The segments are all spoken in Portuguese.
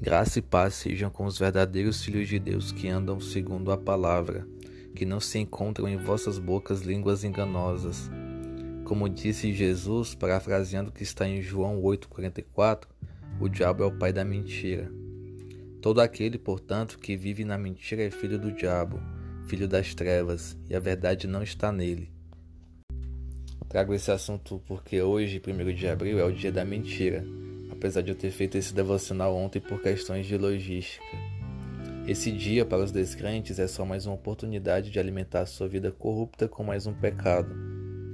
Graça e paz sejam com os verdadeiros filhos de Deus que andam segundo a palavra, que não se encontram em vossas bocas línguas enganosas. Como disse Jesus, parafraseando o que está em João 8,44, o diabo é o pai da mentira. Todo aquele, portanto, que vive na mentira é filho do diabo, filho das trevas, e a verdade não está nele. Trago esse assunto porque hoje, 1 de abril, é o dia da mentira apesar de eu ter feito esse devocional ontem por questões de logística. Esse dia para os descrentes é só mais uma oportunidade de alimentar sua vida corrupta com mais um pecado,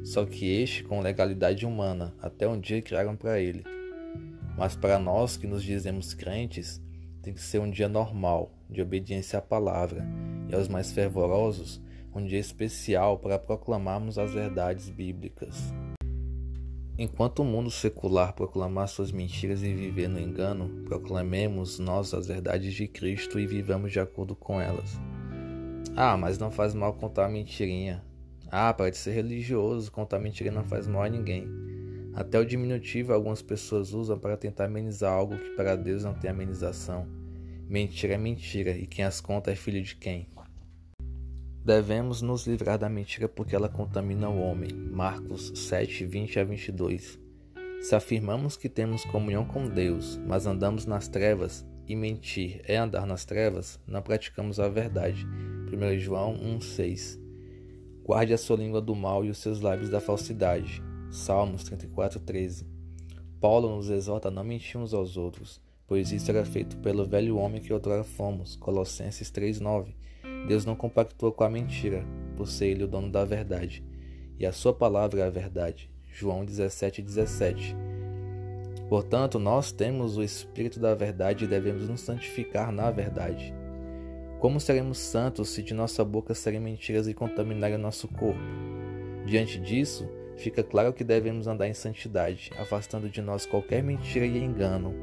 só que este com legalidade humana, até um dia criaram para ele. Mas para nós que nos dizemos crentes, tem que ser um dia normal, de obediência à palavra, e aos mais fervorosos, um dia especial para proclamarmos as verdades bíblicas. Enquanto o mundo secular proclamar suas mentiras e viver no engano, proclamemos nós as verdades de Cristo e vivamos de acordo com elas. Ah, mas não faz mal contar mentirinha. Ah, pode ser religioso, contar mentirinha não faz mal a ninguém. Até o diminutivo algumas pessoas usam para tentar amenizar algo que para Deus não tem amenização. Mentira é mentira, e quem as conta é filho de quem? Devemos nos livrar da mentira porque ela contamina o homem. Marcos 7, 20 a 22. Se afirmamos que temos comunhão com Deus, mas andamos nas trevas, e mentir é andar nas trevas, não praticamos a verdade. 1 João 1,6 Guarde a sua língua do mal e os seus lábios da falsidade. Salmos 34,13 Paulo nos exorta a não mentir uns aos outros, pois isso era feito pelo velho homem que outrora fomos. Colossenses 3,9 Deus não compactua com a mentira, por ser Ele o dono da verdade, e a Sua palavra é a verdade. João 17, 17. Portanto, nós temos o Espírito da verdade e devemos nos santificar na verdade. Como seremos santos se de nossa boca saírem mentiras e contaminarem o nosso corpo? Diante disso, fica claro que devemos andar em santidade, afastando de nós qualquer mentira e engano.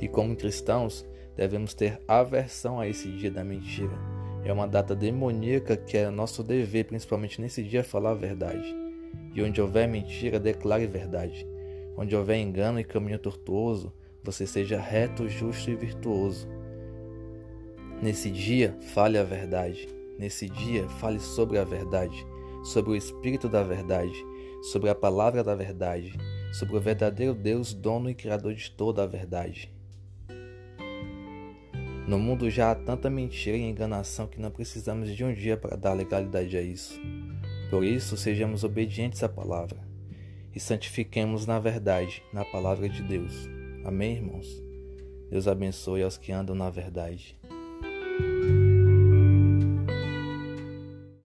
E como cristãos, devemos ter aversão a esse dia da mentira é uma data demoníaca que é nosso dever, principalmente nesse dia, falar a verdade. E onde houver mentira, declare verdade. Onde houver engano e caminho tortuoso, você seja reto, justo e virtuoso. Nesse dia, fale a verdade. Nesse dia, fale sobre a verdade, sobre o Espírito da verdade, sobre a palavra da verdade, sobre o verdadeiro Deus, dono e criador de toda a verdade. No mundo já há tanta mentira e enganação que não precisamos de um dia para dar legalidade a isso. Por isso, sejamos obedientes à palavra e santifiquemos na verdade, na palavra de Deus. Amém, irmãos? Deus abençoe aos que andam na verdade.